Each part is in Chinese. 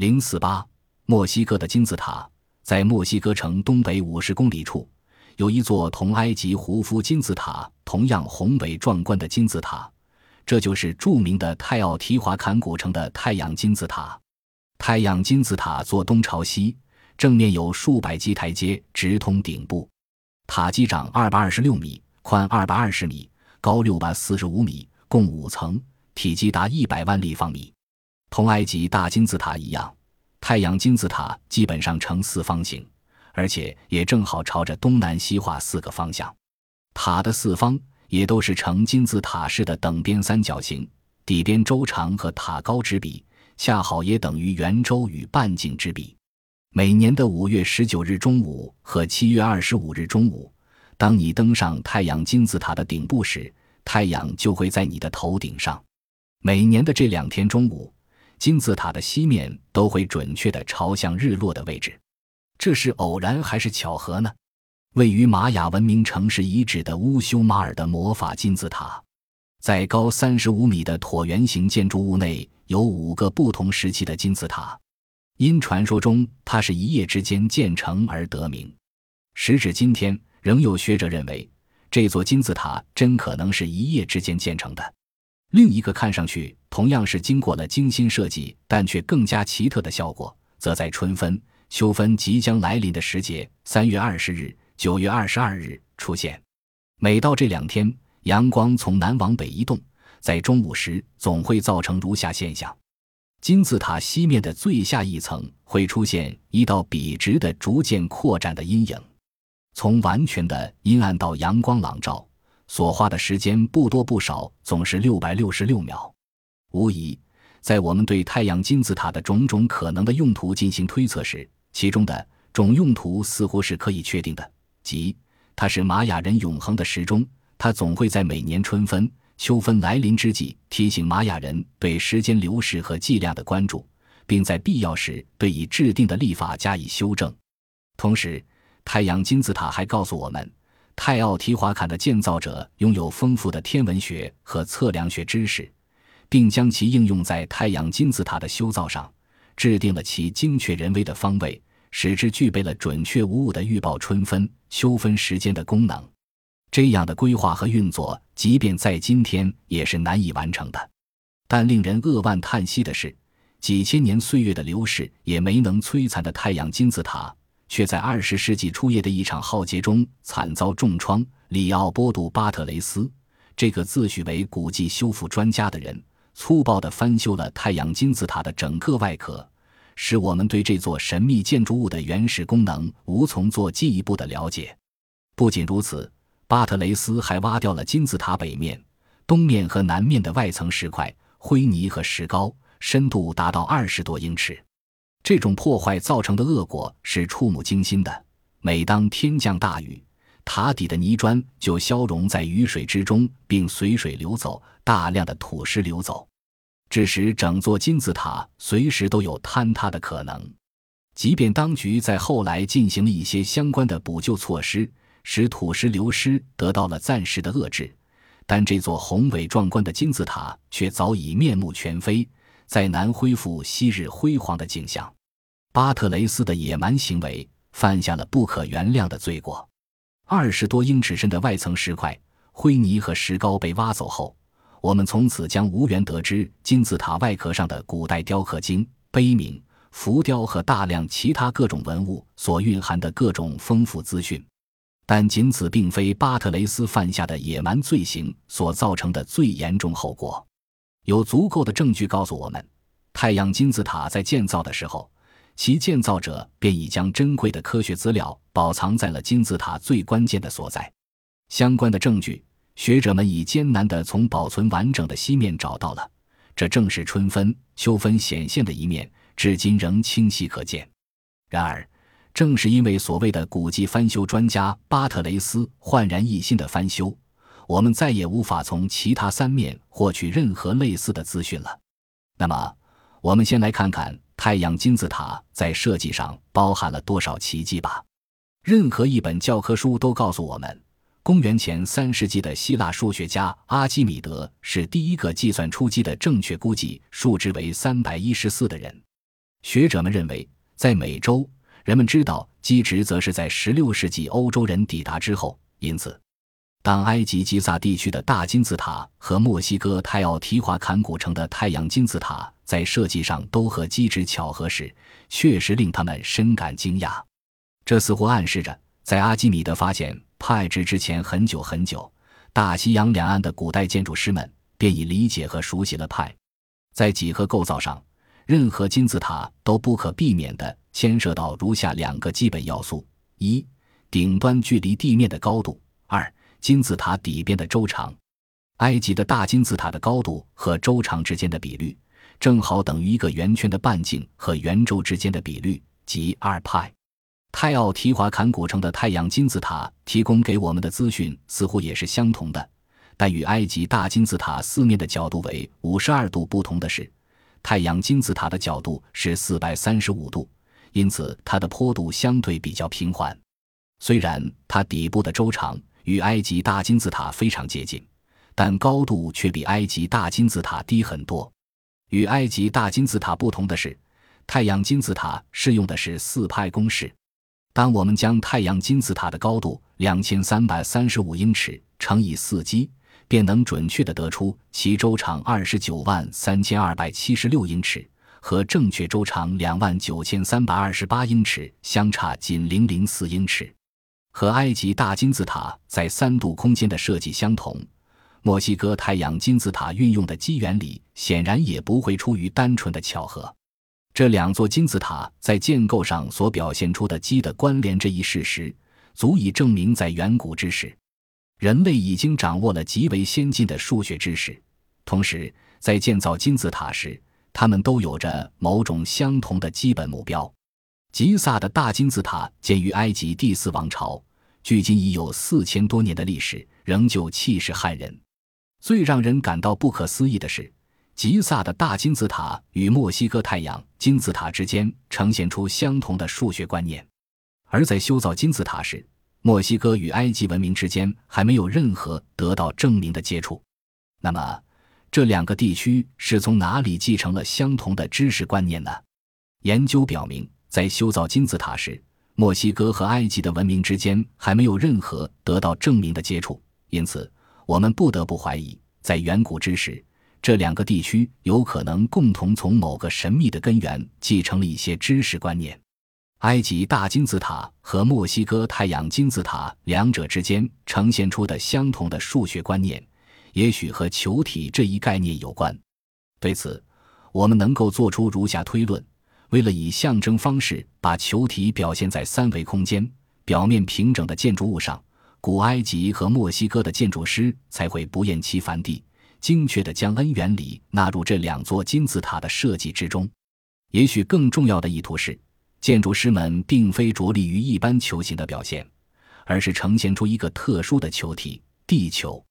零四八，墨西哥的金字塔在墨西哥城东北五十公里处，有一座同埃及胡夫金字塔同样宏伟壮观的金字塔，这就是著名的泰奥提华坎古城的太阳金字塔。太阳金字塔坐东朝西，正面有数百级台阶直通顶部，塔基长二百二十六米，宽二百二十米，高六百四十五米，共五层。体积达一百万立方米，同埃及大金字塔一样，太阳金字塔基本上呈四方形，而且也正好朝着东南西画四个方向。塔的四方也都是呈金字塔式的等边三角形，底边周长和塔高之比，恰好也等于圆周与半径之比。每年的五月十九日中午和七月二十五日中午，当你登上太阳金字塔的顶部时，太阳就会在你的头顶上。每年的这两天中午，金字塔的西面都会准确地朝向日落的位置。这是偶然还是巧合呢？位于玛雅文明城市遗址的乌修马尔的魔法金字塔，在高三十五米的椭圆形建筑物内有五个不同时期的金字塔。因传说中它是一夜之间建成而得名。时至今天，仍有学者认为这座金字塔真可能是一夜之间建成的。另一个看上去同样是经过了精心设计，但却更加奇特的效果，则在春分、秋分即将来临的时节——三月二十日、九月二十二日出现。每到这两天，阳光从南往北移动，在中午时总会造成如下现象：金字塔西面的最下一层会出现一道笔直的、逐渐扩展的阴影，从完全的阴暗到阳光朗照。所花的时间不多不少，总是六百六十六秒。无疑，在我们对太阳金字塔的种种可能的用途进行推测时，其中的种用途似乎是可以确定的，即它是玛雅人永恒的时钟，它总会在每年春分、秋分来临之际提醒玛雅人对时间流逝和计量的关注，并在必要时对已制定的历法加以修正。同时，太阳金字塔还告诉我们。泰奥提华坎的建造者拥有丰富的天文学和测量学知识，并将其应用在太阳金字塔的修造上，制定了其精确人为的方位，使之具备了准确无误的预报春分、秋分时间的功能。这样的规划和运作，即便在今天也是难以完成的。但令人扼腕叹息的是，几千年岁月的流逝也没能摧残的太阳金字塔。却在二十世纪初叶的一场浩劫中惨遭重创。里奥波杜·巴特雷斯这个自诩为古迹修复专家的人，粗暴地翻修了太阳金字塔的整个外壳，使我们对这座神秘建筑物的原始功能无从做进一步的了解。不仅如此，巴特雷斯还挖掉了金字塔北面、东面和南面的外层石块、灰泥和石膏，深度达到二十多英尺。这种破坏造成的恶果是触目惊心的。每当天降大雨，塔底的泥砖就消融在雨水之中，并随水流走，大量的土石流走，致使整座金字塔随时都有坍塌的可能。即便当局在后来进行了一些相关的补救措施，使土石流失得到了暂时的遏制，但这座宏伟壮观的金字塔却早已面目全非。再难恢复昔日辉煌的景象，巴特雷斯的野蛮行为犯下了不可原谅的罪过。二十多英尺深的外层石块、灰泥和石膏被挖走后，我们从此将无缘得知金字塔外壳上的古代雕刻经、碑铭、浮雕和大量其他各种文物所蕴含的各种丰富资讯。但仅此并非巴特雷斯犯下的野蛮罪行所造成的最严重后果。有足够的证据告诉我们，太阳金字塔在建造的时候，其建造者便已将珍贵的科学资料保藏在了金字塔最关键的所在。相关的证据，学者们已艰难地从保存完整的西面找到了，这正是春分、秋分显现的一面，至今仍清晰可见。然而，正是因为所谓的古迹翻修专家巴特雷斯焕然一新的翻修。我们再也无法从其他三面获取任何类似的资讯了。那么，我们先来看看太阳金字塔在设计上包含了多少奇迹吧。任何一本教科书都告诉我们，公元前三世纪的希腊数学家阿基米德是第一个计算出击的正确估计数值为三百一十四的人。学者们认为，在美洲，人们知道基值则是在16世纪欧洲人抵达之后，因此。当埃及吉萨地区的大金字塔和墨西哥泰奥提华坎古城的太阳金字塔在设计上都和基质巧合时，确实令他们深感惊讶。这似乎暗示着，在阿基米德发现派值之前很久很久，大西洋两岸的古代建筑师们便已理解和熟悉了派。在几何构造上，任何金字塔都不可避免地牵涉到如下两个基本要素：一、顶端距离地面的高度；金字塔底边的周长，埃及的大金字塔的高度和周长之间的比率，正好等于一个圆圈的半径和圆周之间的比率，即二派。泰奥提华坎古城的太阳金字塔提供给我们的资讯似乎也是相同的，但与埃及大金字塔四面的角度为五十二度不同的是，太阳金字塔的角度是四百三十五度，因此它的坡度相对比较平缓。虽然它底部的周长。与埃及大金字塔非常接近，但高度却比埃及大金字塔低很多。与埃及大金字塔不同的是，太阳金字塔适用的是四派公式。当我们将太阳金字塔的高度两千三百三十五英尺乘以四基，便能准确地得出其周长二十九万三千二百七十六英尺，和正确周长两万九千三百二十八英尺相差仅零零四英尺。和埃及大金字塔在三度空间的设计相同，墨西哥太阳金字塔运用的基原理显然也不会出于单纯的巧合。这两座金字塔在建构上所表现出的基的关联这一事实，足以证明在远古之时，人类已经掌握了极为先进的数学知识。同时，在建造金字塔时，他们都有着某种相同的基本目标。吉萨的大金字塔建于埃及第四王朝，距今已有四千多年的历史，仍旧气势骇人。最让人感到不可思议的是，吉萨的大金字塔与墨西哥太阳金字塔之间呈现出相同的数学观念。而在修造金字塔时，墨西哥与埃及文明之间还没有任何得到证明的接触。那么，这两个地区是从哪里继承了相同的知识观念呢？研究表明。在修造金字塔时，墨西哥和埃及的文明之间还没有任何得到证明的接触，因此我们不得不怀疑，在远古之时，这两个地区有可能共同从某个神秘的根源继承了一些知识观念。埃及大金字塔和墨西哥太阳金字塔两者之间呈现出的相同的数学观念，也许和球体这一概念有关。对此，我们能够做出如下推论。为了以象征方式把球体表现在三维空间表面平整的建筑物上，古埃及和墨西哥的建筑师才会不厌其烦地精确地将恩原理纳入这两座金字塔的设计之中。也许更重要的意图是，建筑师们并非着力于一般球形的表现，而是呈现出一个特殊的球体——地球。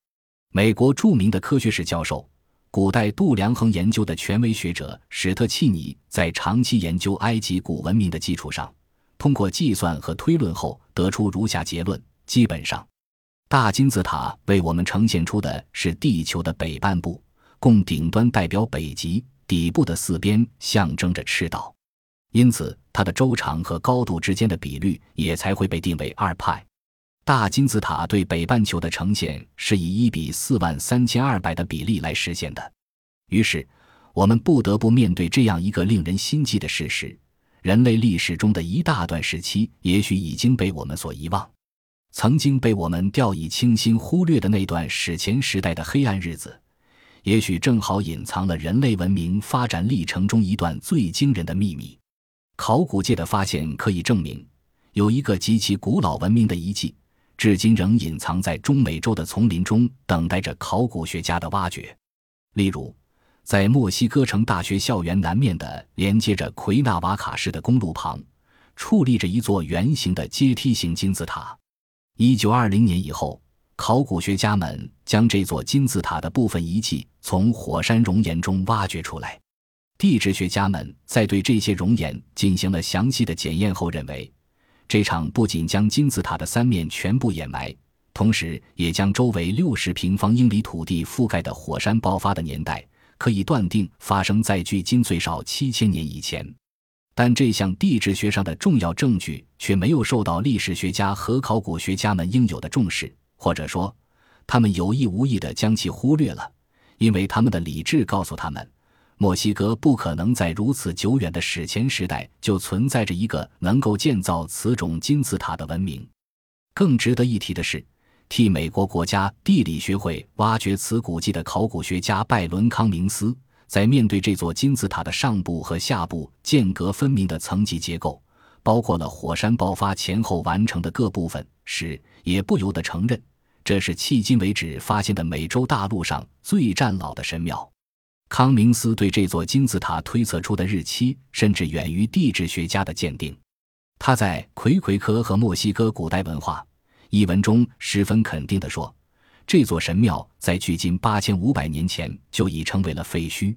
美国著名的科学史教授。古代度量衡研究的权威学者史特契尼在长期研究埃及古文明的基础上，通过计算和推论后得出如下结论：基本上，大金字塔为我们呈现出的是地球的北半部，共顶端代表北极，底部的四边象征着赤道，因此它的周长和高度之间的比率也才会被定为二派。大金字塔对北半球的呈现是以一比四万三千二百的比例来实现的。于是，我们不得不面对这样一个令人心悸的事实：人类历史中的一大段时期，也许已经被我们所遗忘。曾经被我们掉以轻心、忽略的那段史前时代的黑暗日子，也许正好隐藏了人类文明发展历程中一段最惊人的秘密。考古界的发现可以证明，有一个极其古老文明的遗迹。至今仍隐藏在中美洲的丛林中，等待着考古学家的挖掘。例如，在墨西哥城大学校园南面的连接着奎纳瓦卡市的公路旁，矗立着一座圆形的阶梯形金字塔。一九二零年以后，考古学家们将这座金字塔的部分遗迹从火山熔岩中挖掘出来。地质学家们在对这些熔岩进行了详细的检验后认为。这场不仅将金字塔的三面全部掩埋，同时也将周围六十平方英里土地覆盖的火山爆发的年代，可以断定发生在距今最少七千年以前。但这项地质学上的重要证据却没有受到历史学家和考古学家们应有的重视，或者说，他们有意无意地将其忽略了，因为他们的理智告诉他们，墨西哥不可能在如此久远的史前时代就存在着一个能够建造此种金字塔的文明。更值得一提的是，替美国国家地理学会挖掘此古迹的考古学家拜伦·康明斯。在面对这座金字塔的上部和下部间隔分明的层级结构，包括了火山爆发前后完成的各部分时，也不由得承认，这是迄今为止发现的美洲大陆上最战老的神庙。康明斯对这座金字塔推测出的日期，甚至远于地质学家的鉴定。他在《魁魁科和墨西哥古代文化》一文中十分肯定地说。这座神庙在距今八千五百年前就已成为了废墟。